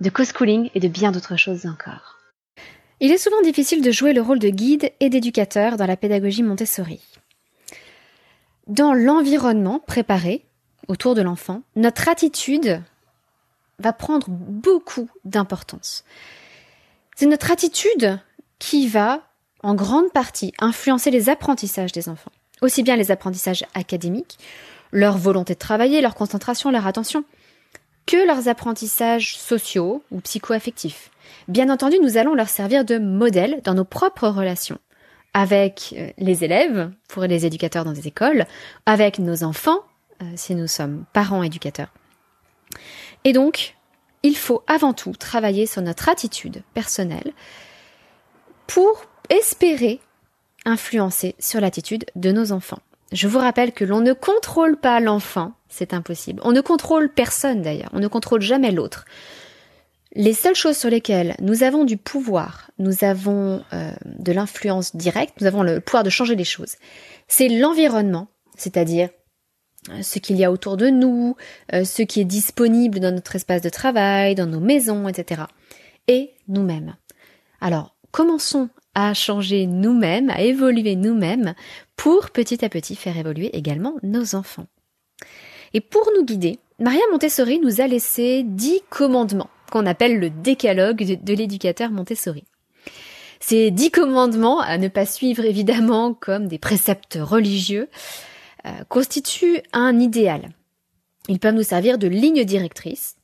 de co-schooling et de bien d'autres choses encore. Il est souvent difficile de jouer le rôle de guide et d'éducateur dans la pédagogie Montessori. Dans l'environnement préparé autour de l'enfant, notre attitude va prendre beaucoup d'importance. C'est notre attitude qui va, en grande partie, influencer les apprentissages des enfants, aussi bien les apprentissages académiques, leur volonté de travailler, leur concentration, leur attention, que leurs apprentissages sociaux ou psycho-affectifs. Bien entendu, nous allons leur servir de modèle dans nos propres relations avec euh, les élèves, pour les éducateurs dans des écoles, avec nos enfants, euh, si nous sommes parents éducateurs. Et donc, il faut avant tout travailler sur notre attitude personnelle pour espérer influencer sur l'attitude de nos enfants. Je vous rappelle que l'on ne contrôle pas l'enfant, c'est impossible. On ne contrôle personne d'ailleurs, on ne contrôle jamais l'autre. Les seules choses sur lesquelles nous avons du pouvoir, nous avons euh, de l'influence directe, nous avons le pouvoir de changer les choses, c'est l'environnement, c'est-à-dire euh, ce qu'il y a autour de nous, euh, ce qui est disponible dans notre espace de travail, dans nos maisons, etc. Et nous-mêmes. Alors, commençons à changer nous-mêmes, à évoluer nous-mêmes pour petit à petit faire évoluer également nos enfants. Et pour nous guider, Maria Montessori nous a laissé dix commandements qu'on appelle le décalogue de, l'éducateur Montessori. Ces dix commandements à ne pas suivre évidemment comme des préceptes religieux euh, constituent un idéal. Ils peuvent nous servir de ligne directrice.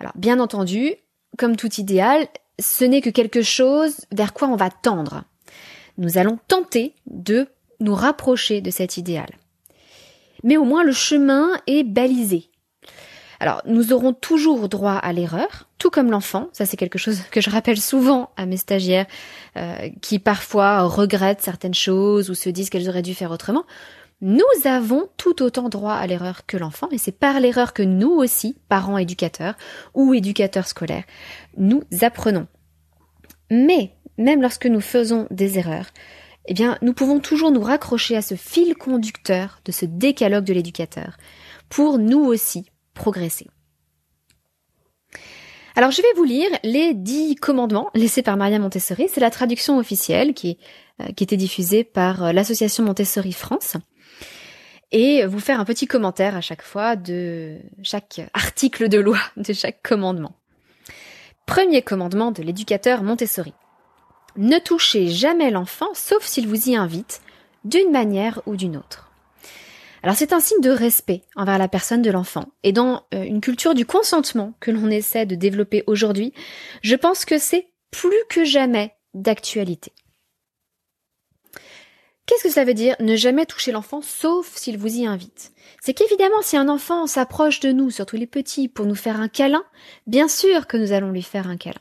Alors bien entendu, comme tout idéal, ce n'est que quelque chose vers quoi on va tendre. Nous allons tenter de nous rapprocher de cet idéal. Mais au moins le chemin est balisé. Alors, nous aurons toujours droit à l'erreur, tout comme l'enfant. Ça, c'est quelque chose que je rappelle souvent à mes stagiaires euh, qui parfois regrettent certaines choses ou se disent qu'elles auraient dû faire autrement. Nous avons tout autant droit à l'erreur que l'enfant, et c'est par l'erreur que nous aussi, parents éducateurs ou éducateurs scolaires, nous apprenons. Mais, même lorsque nous faisons des erreurs, eh bien, nous pouvons toujours nous raccrocher à ce fil conducteur de ce décalogue de l'éducateur pour nous aussi progresser. Alors je vais vous lire les dix commandements laissés par Maria Montessori. C'est la traduction officielle qui, euh, qui était diffusée par euh, l'association Montessori France. Et vous faire un petit commentaire à chaque fois de chaque article de loi, de chaque commandement. Premier commandement de l'éducateur Montessori. Ne touchez jamais l'enfant sauf s'il vous y invite, d'une manière ou d'une autre. Alors c'est un signe de respect envers la personne de l'enfant. Et dans euh, une culture du consentement que l'on essaie de développer aujourd'hui, je pense que c'est plus que jamais d'actualité. Qu'est-ce que cela veut dire ne jamais toucher l'enfant sauf s'il vous y invite? C'est qu'évidemment si un enfant s'approche de nous, surtout les petits, pour nous faire un câlin, bien sûr que nous allons lui faire un câlin.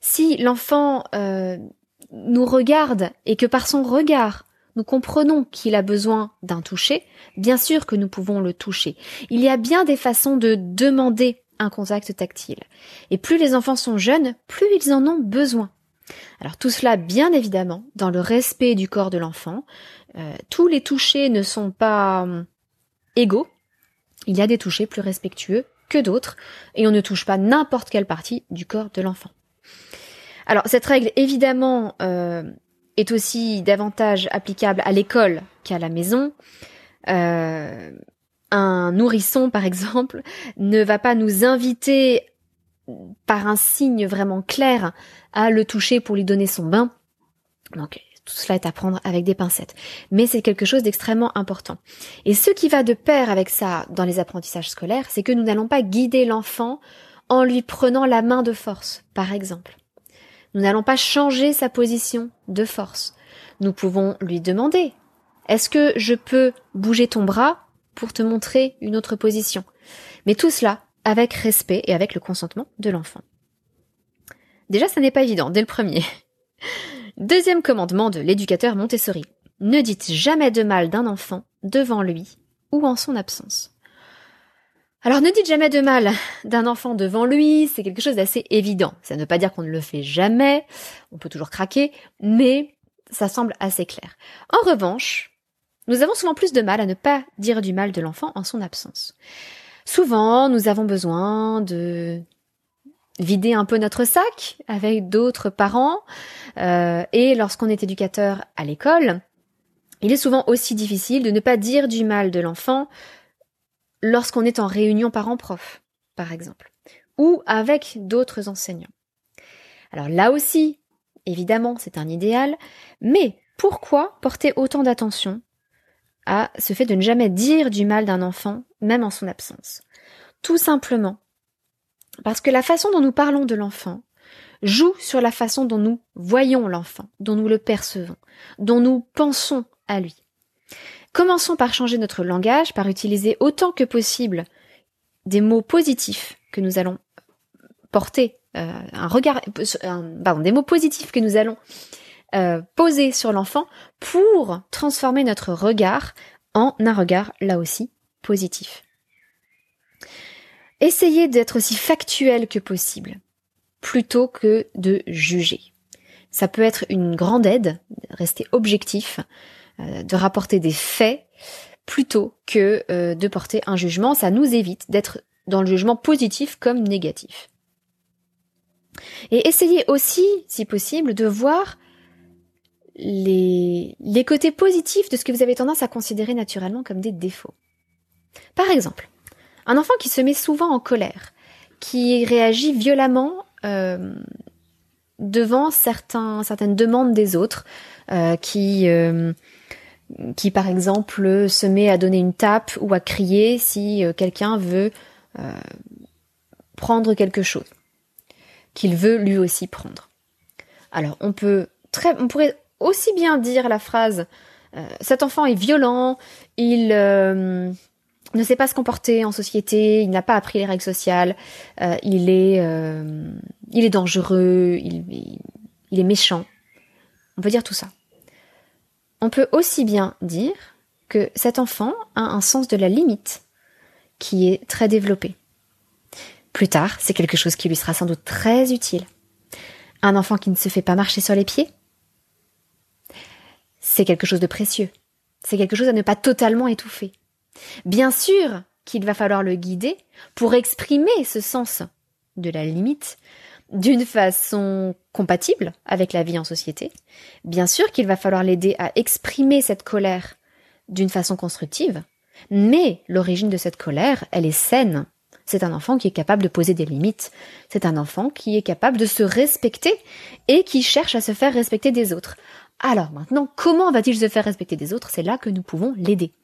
Si l'enfant euh, nous regarde et que par son regard, nous comprenons qu'il a besoin d'un toucher, bien sûr que nous pouvons le toucher. Il y a bien des façons de demander un contact tactile. Et plus les enfants sont jeunes, plus ils en ont besoin. Alors tout cela, bien évidemment, dans le respect du corps de l'enfant. Euh, tous les touchés ne sont pas euh, égaux. Il y a des touchés plus respectueux que d'autres, et on ne touche pas n'importe quelle partie du corps de l'enfant. Alors cette règle, évidemment, euh, est aussi davantage applicable à l'école qu'à la maison. Euh, un nourrisson, par exemple, ne va pas nous inviter par un signe vraiment clair à le toucher pour lui donner son bain. Donc tout cela est à prendre avec des pincettes. Mais c'est quelque chose d'extrêmement important. Et ce qui va de pair avec ça dans les apprentissages scolaires, c'est que nous n'allons pas guider l'enfant en lui prenant la main de force, par exemple. Nous n'allons pas changer sa position de force. Nous pouvons lui demander Est-ce que je peux bouger ton bras pour te montrer une autre position? Mais tout cela avec respect et avec le consentement de l'enfant. Déjà, ça n'est pas évident, dès le premier. Deuxième commandement de l'éducateur Montessori. Ne dites jamais de mal d'un enfant devant lui ou en son absence. Alors ne dites jamais de mal d'un enfant devant lui, c'est quelque chose d'assez évident. Ça ne veut pas dire qu'on ne le fait jamais, on peut toujours craquer, mais ça semble assez clair. En revanche, nous avons souvent plus de mal à ne pas dire du mal de l'enfant en son absence. Souvent, nous avons besoin de vider un peu notre sac avec d'autres parents, euh, et lorsqu'on est éducateur à l'école, il est souvent aussi difficile de ne pas dire du mal de l'enfant lorsqu'on est en réunion parents-prof, par exemple, ou avec d'autres enseignants. Alors là aussi, évidemment, c'est un idéal, mais pourquoi porter autant d'attention à ce fait de ne jamais dire du mal d'un enfant, même en son absence Tout simplement parce que la façon dont nous parlons de l'enfant joue sur la façon dont nous voyons l'enfant, dont nous le percevons, dont nous pensons à lui. Commençons par changer notre langage, par utiliser autant que possible des mots positifs que nous allons porter, euh, un regard, pardon, des mots positifs que nous allons euh, poser sur l'enfant pour transformer notre regard en un regard là aussi positif. Essayez d'être aussi factuel que possible, plutôt que de juger. Ça peut être une grande aide, rester objectif, euh, de rapporter des faits plutôt que euh, de porter un jugement. Ça nous évite d'être dans le jugement positif comme négatif. Et essayez aussi, si possible, de voir les, côtés positifs de ce que vous avez tendance à considérer naturellement comme des défauts. Par exemple, un enfant qui se met souvent en colère, qui réagit violemment euh, devant certaines demandes des autres, euh, qui, euh, qui par exemple se met à donner une tape ou à crier si quelqu'un veut prendre quelque chose, qu'il veut lui aussi prendre. Alors on peut très, on pourrait aussi bien dire la phrase euh, cet enfant est violent, il ne sait pas se comporter en société, il n'a pas appris les règles sociales, il est il est dangereux, il est méchant. On peut dire tout ça. On peut aussi bien dire que cet enfant a un sens de la limite qui est très développé. Plus tard, c'est quelque chose qui lui sera sans doute très utile. Un enfant qui ne se fait pas marcher sur les pieds, c'est quelque chose de précieux. C'est quelque chose à ne pas totalement étouffer. Bien sûr qu'il va falloir le guider pour exprimer ce sens de la limite d'une façon compatible avec la vie en société. Bien sûr qu'il va falloir l'aider à exprimer cette colère d'une façon constructive, mais l'origine de cette colère, elle est saine. C'est un enfant qui est capable de poser des limites. C'est un enfant qui est capable de se respecter et qui cherche à se faire respecter des autres. Alors maintenant, comment va-t-il se faire respecter des autres? C'est là que nous pouvons l'aider.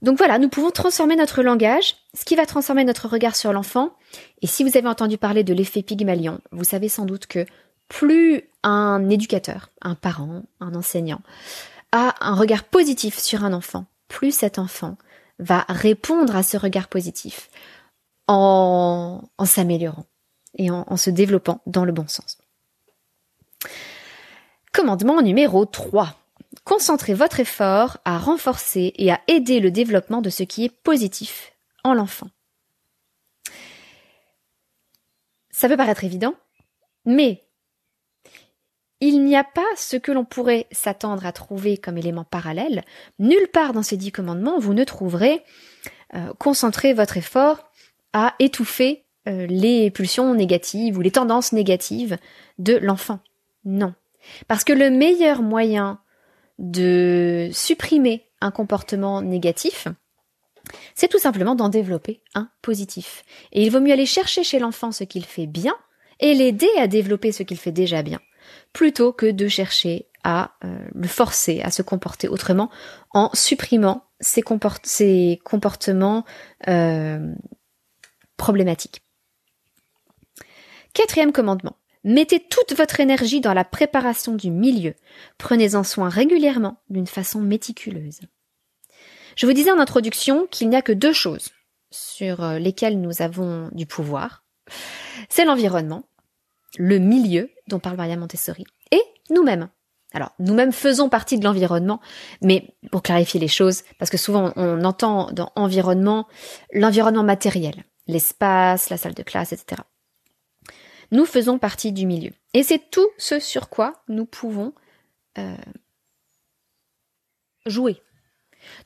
Donc voilà, nous pouvons transformer notre langage, ce qui va transformer notre regard sur l'enfant. Et si vous avez entendu parler de l'effet Pygmalion, vous savez sans doute que plus un éducateur, un parent, un enseignant a un regard positif sur un enfant, plus cet enfant va répondre à ce regard positif en, en s'améliorant et en, en se développant dans le bon sens. Commandement numéro 3. Concentrez votre effort à renforcer et à aider le développement de ce qui est positif en l'enfant. Ça peut paraître évident, mais il n'y a pas ce que l'on pourrait s'attendre à trouver comme élément parallèle. Nulle part dans ces dix commandements, vous ne trouverez euh, concentrer votre effort à étouffer euh, les pulsions négatives ou les tendances négatives de l'enfant. Non. Parce que le meilleur moyen de supprimer un comportement négatif, c'est tout simplement d'en développer un positif. Et il vaut mieux aller chercher chez l'enfant ce qu'il fait bien et l'aider à développer ce qu'il fait déjà bien, plutôt que de chercher à euh, le forcer à se comporter autrement en supprimant ses, comportements euh, problématiques. Quatrième commandement. Mettez toute votre énergie dans la préparation du milieu. Prenez-en soin régulièrement, d'une façon méticuleuse. Je vous disais en introduction qu'il n'y a que deux choses sur euh, lesquelles nous avons du pouvoir. C'est l'environnement le milieu dont parle Maria Montessori, et nous-mêmes. Alors, nous-mêmes faisons partie de l'environnement, mais pour clarifier les choses, parce que souvent on entend dans environnement l'environnement matériel, l'espace, la salle de classe, etc. Nous faisons partie du milieu. Et c'est tout ce sur quoi nous pouvons euh, jouer.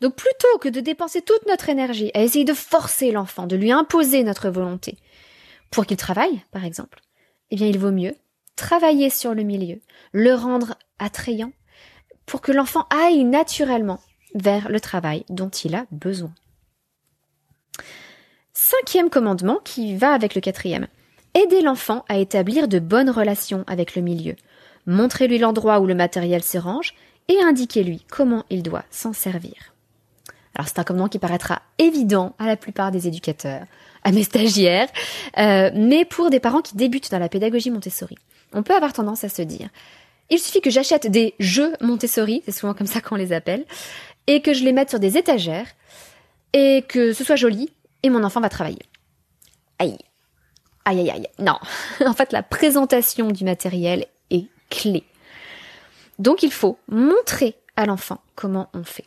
Donc plutôt que de dépenser toute notre énergie à essayer de forcer l'enfant, de lui imposer notre volonté, pour qu'il travaille, par exemple, eh bien il vaut mieux travailler sur le milieu, le rendre attrayant, pour que l'enfant aille naturellement vers le travail dont il a besoin. Cinquième commandement qui va avec le quatrième. Aider l'enfant à établir de bonnes relations avec le milieu. Montrez-lui l'endroit où le matériel se range et indiquez-lui comment il doit s'en servir. Alors c'est un commandement qui paraîtra évident à la plupart des éducateurs, à mes stagiaires, euh, mais pour des parents qui débutent dans la pédagogie Montessori, on peut avoir tendance à se dire il suffit que j'achète des jeux Montessori, c'est souvent comme ça qu'on les appelle, et que je les mette sur des étagères, et que ce soit joli, et mon enfant va travailler. Aïe. Aïe aïe aïe. Non. en fait, la présentation du matériel est clé. Donc il faut montrer à l'enfant comment on fait.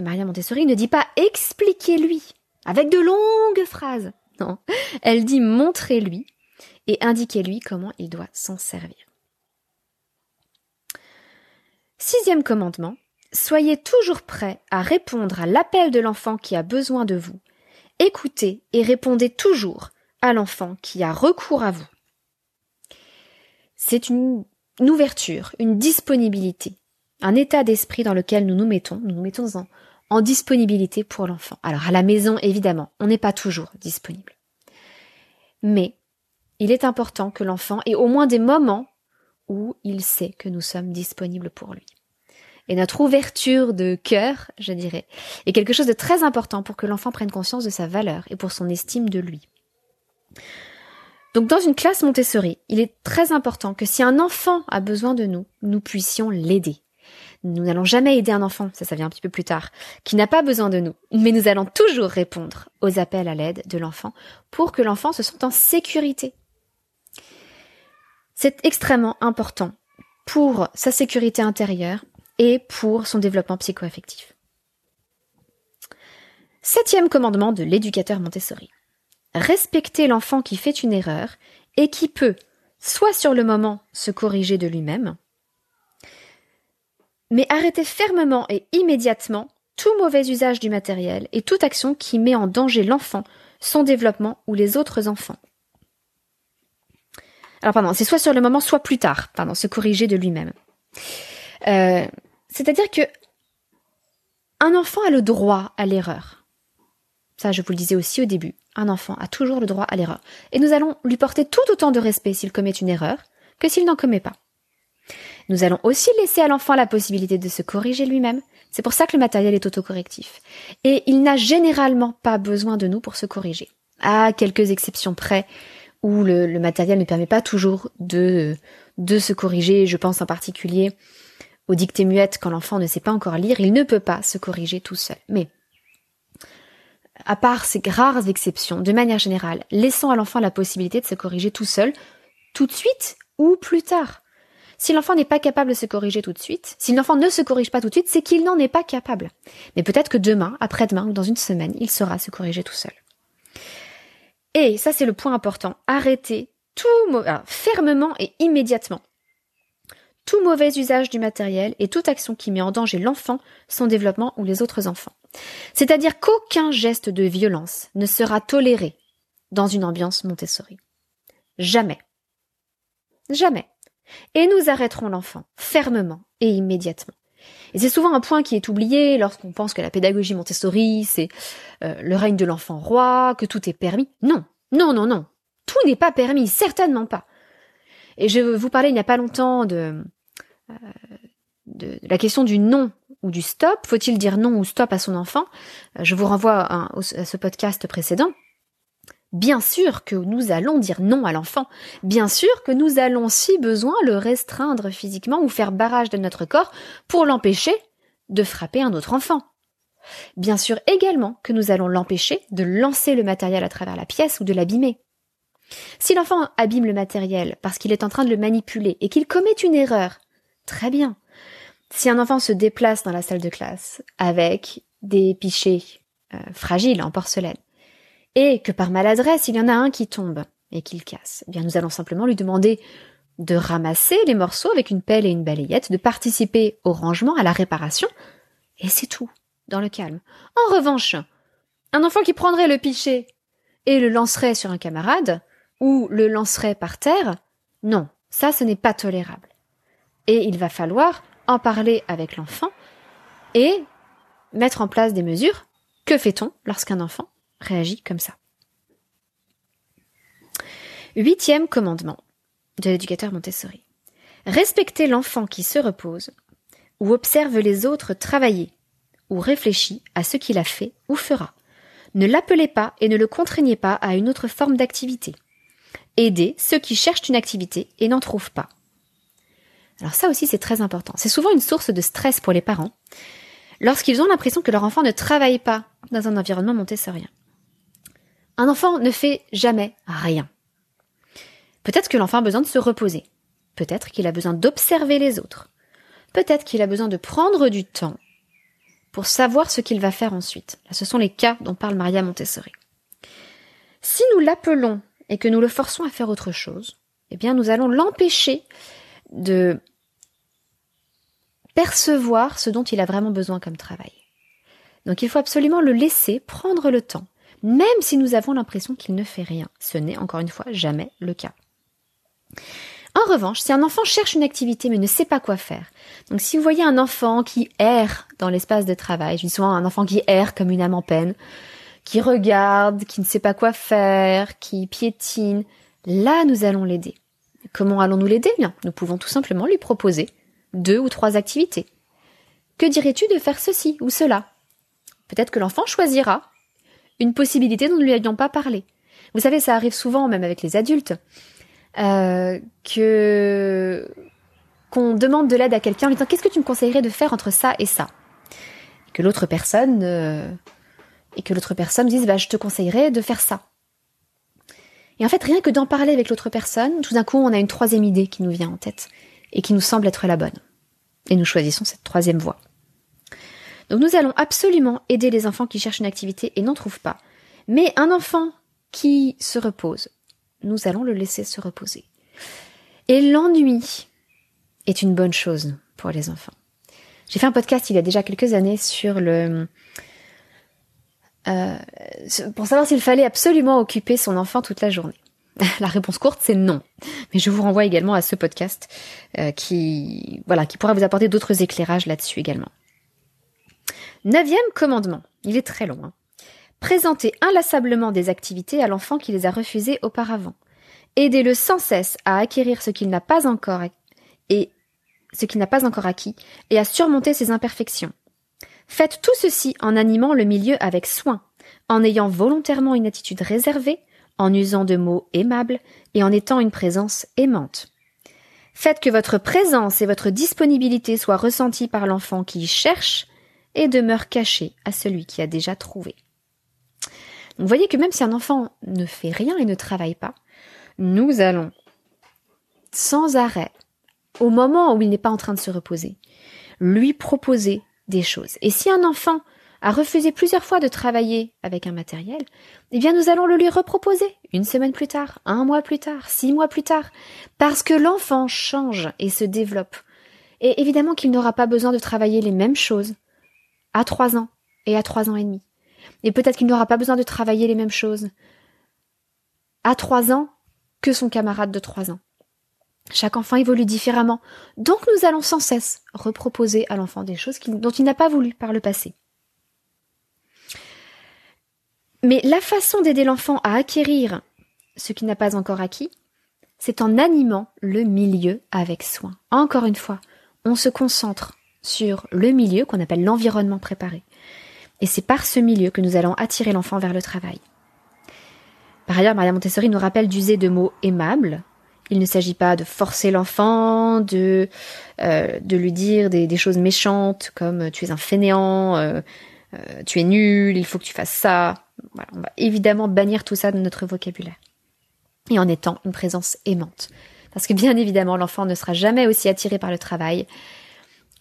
Maria Montessori ne dit pas expliquez-lui avec de longues phrases. Elle dit montrez-lui et indiquez-lui comment il doit s'en servir. Sixième commandement, soyez toujours prêt à répondre à l'appel de l'enfant qui a besoin de vous. Écoutez et répondez toujours à l'enfant qui a recours à vous. C'est une, ouverture, une disponibilité, un état d'esprit dans lequel nous nous mettons, nous nous mettons en, en disponibilité pour l'enfant. Alors à la maison, évidemment, on n'est pas toujours disponible. Mais il est important que l'enfant ait au moins des moments où il sait que nous sommes disponibles pour lui. Et notre ouverture de cœur, je dirais, est quelque chose de très important pour que l'enfant prenne conscience de sa valeur et pour son estime de lui. Donc dans une classe Montessori, il est très important que si un enfant a besoin de nous, nous puissions l'aider. Nous n'allons jamais aider un enfant, ça ça vient un petit peu plus tard, qui n'a pas besoin de nous, mais nous allons toujours répondre aux appels à l'aide de l'enfant pour que l'enfant se sente en sécurité c'est extrêmement important pour sa sécurité intérieure et pour son développement psychoaffectif. Septième commandement de l'éducateur Montessori. Respecter l'enfant qui fait une erreur et qui peut, soit sur le moment, se corriger de lui-même, mais arrêter fermement et immédiatement tout mauvais usage du matériel et toute action qui met en danger l'enfant, son développement ou les autres enfants. Alors pardon, c'est soit sur le moment, soit plus tard, pardon, se corriger de lui-même. Euh, c'est-à-dire que un enfant a le droit à l'erreur. Ça, je vous le disais aussi au début. Un enfant a toujours le droit à l'erreur. Et nous allons lui porter tout autant de respect s'il commet une erreur que s'il n'en commet pas. Nous allons aussi laisser à l'enfant la possibilité de se corriger lui-même. C'est pour ça que le matériel est autocorrectif. Et il n'a généralement pas besoin de nous pour se corriger. À quelques exceptions près, où le, matériel ne permet pas toujours de, de se corriger. Je pense en particulier aux dictées muettes quand l'enfant ne sait pas encore lire, il ne peut pas se corriger tout seul. Mais, à part ces rares exceptions, de manière générale, laissons à l'enfant la possibilité de se corriger tout seul, tout de suite ou plus tard. Si l'enfant n'est pas capable de se corriger tout de suite, si l'enfant ne se corrige pas tout de suite, c'est qu'il n'en est pas capable. Mais peut-être que demain, après-demain ou dans une semaine, il saura se corriger tout seul. Et ça c'est le point important, arrêtez tout fermement et immédiatement tout mauvais usage du matériel et toute action qui met en danger l'enfant, son développement ou les autres enfants. C'est-à-dire qu'aucun geste de violence ne sera toléré dans une ambiance Montessori. Jamais. Jamais. Et nous arrêterons l'enfant fermement et immédiatement. Et c'est souvent un point qui est oublié lorsqu'on pense que la pédagogie Montessori, c'est euh, le règne de l'enfant roi, que tout est permis. Non, non, non, non. Tout n'est pas permis, certainement pas. Et je vous parlais il n'y a pas longtemps de, euh, de la question du non ou du stop. Faut-il dire non ou stop à son enfant? Euh, Je vous renvoie à ce podcast précédent. Bien sûr que nous allons dire non à l'enfant. Bien sûr que nous allons, si besoin, le restreindre physiquement ou faire barrage de notre corps pour l'empêcher de frapper un autre enfant. Bien sûr également que nous allons l'empêcher de lancer le matériel à travers la pièce ou de l'abîmer. Si l'enfant abîme le matériel parce qu'il est en train de le manipuler et qu'il commet une erreur, très bien. Si un enfant se déplace dans la salle de classe avec des pichets euh, fragiles en porcelaine et que par maladresse il y en a un qui tombe et qu'il casse, eh bien nous allons simplement lui demander de ramasser les morceaux avec une pelle et une balayette, de participer au rangement, à la réparation, et c'est tout, dans le calme. En revanche, un enfant qui prendrait le pichet et le lancerait sur un camarade, ou le lancerait par terre, non, ça ce n'est pas tolérable. Et il va falloir en parler avec l'enfant et mettre en place des mesures. Que fait-on lorsqu'un enfant réagit comme ça Huitième commandement de l'éducateur Montessori. Respectez l'enfant qui se repose, ou observe les autres travailler, ou réfléchit à ce qu'il a fait ou fera. Ne l'appelez pas et ne le contraignez pas à une autre forme d'activité. Aidez ceux qui cherchent une activité et n'en trouvent pas. Alors ça aussi c'est très important. C'est souvent une source de stress pour les parents lorsqu'ils ont l'impression que leur enfant ne travaille pas dans un environnement montessorien. Un enfant ne fait jamais rien. Peut-être que l'enfant a besoin de se reposer. Peut-être qu'il a besoin d'observer les autres. Peut-être qu'il a besoin de prendre du temps pour savoir ce qu'il va faire ensuite. Ce sont les cas dont parle Maria Montessori. Si nous l'appelons et que nous le forçons à faire autre chose, eh bien, nous allons l'empêcher de percevoir ce dont il a vraiment besoin comme travail. Donc il faut absolument le laisser prendre le temps, même si nous avons l'impression qu'il ne fait rien. Ce n'est encore une fois jamais le cas. En revanche, si un enfant cherche une activité mais ne sait pas quoi faire, donc si vous voyez un enfant qui erre dans l'espace de travail, je dis souvent un enfant qui erre comme une âme en peine, qui regarde, qui ne sait pas quoi faire, qui piétine, là nous allons l'aider. Comment allons-nous l'aider? Bien, nous pouvons tout simplement lui proposer deux ou trois activités. Que dirais-tu de faire ceci ou cela? Peut-être que l'enfant choisira une possibilité dont nous ne lui avions pas parlé. Vous savez, ça arrive souvent, même avec les adultes, euh, que qu'on demande de l'aide à quelqu'un en lui disant qu'est-ce que tu me conseillerais de faire entre ça et ça? Et que l'autre personne euh, et que l'autre personne dise bah je te conseillerais de faire ça. Et en fait rien que d'en parler avec l'autre personne tout d'un coup on a une troisième idée qui nous vient en tête et qui nous semble être la bonne. Et nous choisissons cette troisième voie donc nous allons absolument aider les enfants qui cherchent une activité et n'en trouvent pas mais un enfant qui se repose nous allons le laisser se reposer. Et l'ennui est une bonne chose pour les enfants. J'ai fait un podcast il y a déjà quelques années sur le... Euh, pour savoir s'il fallait absolument occuper son enfant toute la journée. La réponse courte, c'est non. Mais je vous renvoie également à ce podcast euh, qui, voilà, qui pourra vous apporter d'autres éclairages là-dessus également. Neuvième commandement. Il est très long. Hein. Présenter inlassablement des activités à l'enfant qui les a refusées auparavant. Aidez-le sans cesse à acquérir ce qu'il n'a pas encore et ce qu'il n'a pas encore acquis et à surmonter ses imperfections. Faites tout ceci en animant le milieu avec soin, en ayant volontairement une attitude réservée, en usant de mots aimables et en étant une présence aimante. Faites que votre présence et votre disponibilité soient ressenties par l'enfant qui cherche et demeure caché à celui qui a déjà trouvé. Vous voyez que même si un enfant ne fait rien et ne travaille pas, nous allons sans arrêt, au moment où il n'est pas en train de se reposer, lui proposer des choses. Et si un enfant a refusé plusieurs fois de travailler avec un matériel, eh bien nous allons le lui reproposer une semaine plus tard, un mois plus tard, six mois plus tard, parce que l'enfant change et se développe. Et évidemment qu'il n'aura pas besoin de travailler les mêmes choses à trois ans et à trois ans et demi. Et peut-être qu'il n'aura pas besoin de travailler les mêmes choses à trois ans que son camarade de trois ans. Chaque enfant évolue différemment, donc nous allons sans cesse reproposer à l'enfant des choses dont il n'a pas voulu par le passé. Mais la façon d'aider l'enfant à acquérir ce qu'il n'a pas encore acquis, c'est en animant le milieu avec soin. Encore une fois, on se concentre sur le milieu qu'on appelle l'environnement préparé. Et c'est par ce milieu que nous allons attirer l'enfant vers le travail. Par ailleurs, Maria Montessori nous rappelle d'user de mots aimables. Il ne s'agit pas de forcer l'enfant, de, euh, de lui dire des, choses méchantes comme tu es un fainéant, euh, euh, tu es nul, il faut que tu fasses ça. on va évidemment bannir tout ça de notre vocabulaire. et en étant une présence aimante. Parce que bien évidemment, l'enfant ne sera jamais aussi attiré par le travail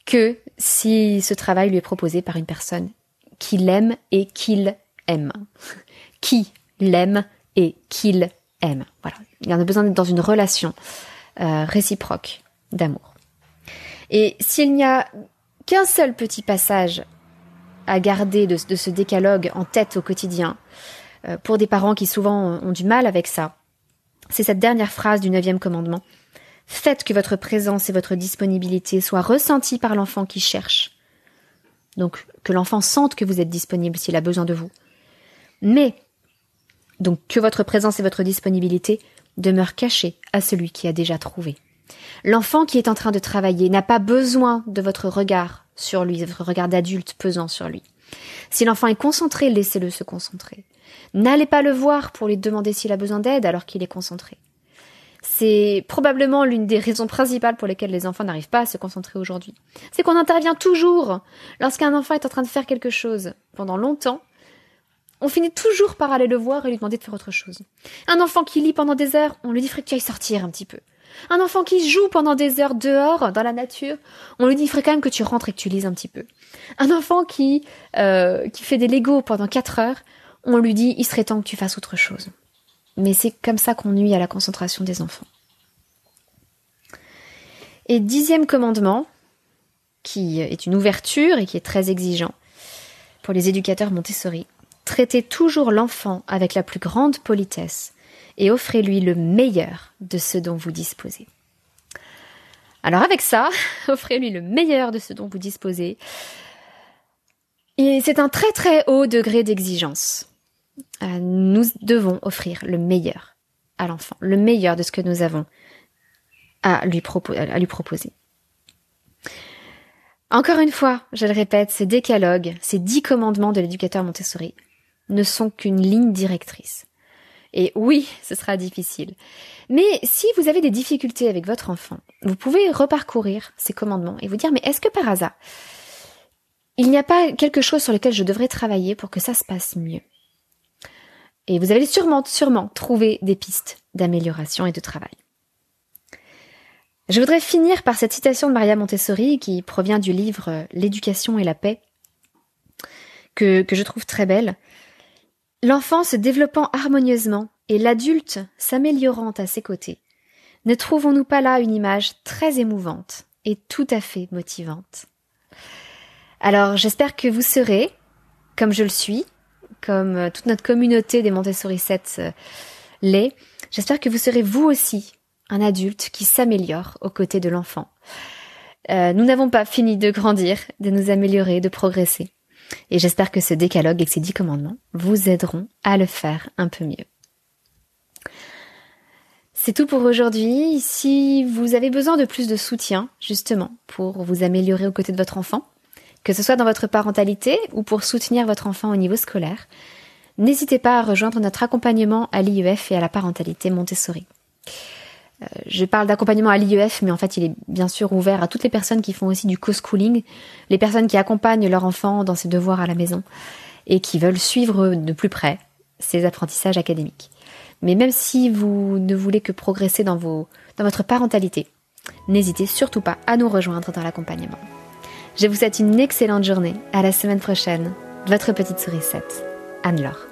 que si ce travail lui est proposé par une personne qui l'aime et qu'il aime. qui l'aime et qu'il aime. Voilà. Il en a besoin d'être dans une relation euh, réciproque d'amour. Et s'il n'y a qu'un seul petit passage à garder de, ce décalogue en tête au quotidien, euh, pour des parents qui souvent ont du mal avec ça, c'est cette dernière phrase du neuvième commandement. Faites que votre présence et votre disponibilité soient ressenties par l'enfant qui cherche. Donc, que l'enfant sente que vous êtes disponible s'il a besoin de vous. Mais, donc, que votre présence et votre disponibilité demeurent cachées à celui qui a déjà trouvé. L'enfant qui est en train de travailler n'a pas besoin de votre regard sur lui, votre regard d'adulte pesant sur lui. Si l'enfant est concentré, laissez-le se concentrer. N'allez pas le voir pour lui demander s'il a besoin d'aide alors qu'il est concentré. C'est probablement l'une des raisons principales pour lesquelles les enfants n'arrivent pas à se concentrer aujourd'hui. C'est qu'on intervient toujours lorsqu'un enfant est en train de faire quelque chose pendant longtemps. On finit toujours par aller le voir et lui demander de faire autre chose. Un enfant qui lit pendant des heures, on lui dit que tu ailles sortir un petit peu. Un enfant qui joue pendant des heures dehors, dans la nature, on lui dit ferait quand même que tu rentres et que tu lises un petit peu. Un enfant qui, euh, qui fait des Legos pendant quatre heures, on lui dit il serait temps que tu fasses autre chose. Mais c'est comme ça qu'on nuit à la concentration des enfants. Et dixième commandement, qui est une ouverture et qui est très exigeant pour les éducateurs Montessori, traitez toujours l'enfant avec la plus grande politesse et offrez-lui le meilleur de ce dont vous disposez. Alors avec ça, offrez-lui le meilleur de ce dont vous disposez. Et c'est un très très haut degré d'exigence. Euh, nous devons offrir le meilleur à l'enfant, le meilleur de ce que nous avons à lui, à lui proposer. Encore une fois, je le répète, ces décalogues, ces dix commandements de l'éducateur Montessori ne sont qu'une ligne directrice. Et oui, ce sera difficile. Mais si vous avez des difficultés avec votre enfant, vous pouvez reparcourir ces commandements et vous dire, mais est-ce que par hasard, il n'y a pas quelque chose sur lequel je devrais travailler pour que ça se passe mieux? Et vous allez sûrement, sûrement trouver des pistes d'amélioration et de travail. Je voudrais finir par cette citation de Maria Montessori qui provient du livre L'éducation et la paix, que, que je trouve très belle. L'enfant se développant harmonieusement et l'adulte s'améliorant à ses côtés, ne trouvons-nous pas là une image très émouvante et tout à fait motivante? Alors j'espère que vous serez, comme je le suis, comme euh, toute notre communauté des Montessori 7 euh, l'est, j'espère que vous serez vous aussi un adulte qui s'améliore aux côtés de l'enfant. Euh, nous n'avons pas fini de grandir, de nous améliorer, de progresser. Et j'espère que ce décalogue et ces dix commandements vous aideront à le faire un peu mieux. C'est tout pour aujourd'hui. Si vous avez besoin de plus de soutien, justement, pour vous améliorer aux côtés de votre enfant, que ce soit dans votre parentalité ou pour soutenir votre enfant au niveau scolaire, n'hésitez pas à rejoindre notre accompagnement à l'IEF et à la parentalité Montessori. Euh, je parle d'accompagnement à l'IEF, mais en fait, il est bien sûr ouvert à toutes les personnes qui font aussi du co-schooling, les personnes qui accompagnent leur enfant dans ses devoirs à la maison et qui veulent suivre de plus près ses apprentissages académiques. Mais même si vous ne voulez que progresser dans, votre parentalité, n'hésitez surtout pas à nous rejoindre dans l'accompagnement. Je vous souhaite une excellente journée. À la semaine prochaine. Votre petite souris 7, Anne-Laure.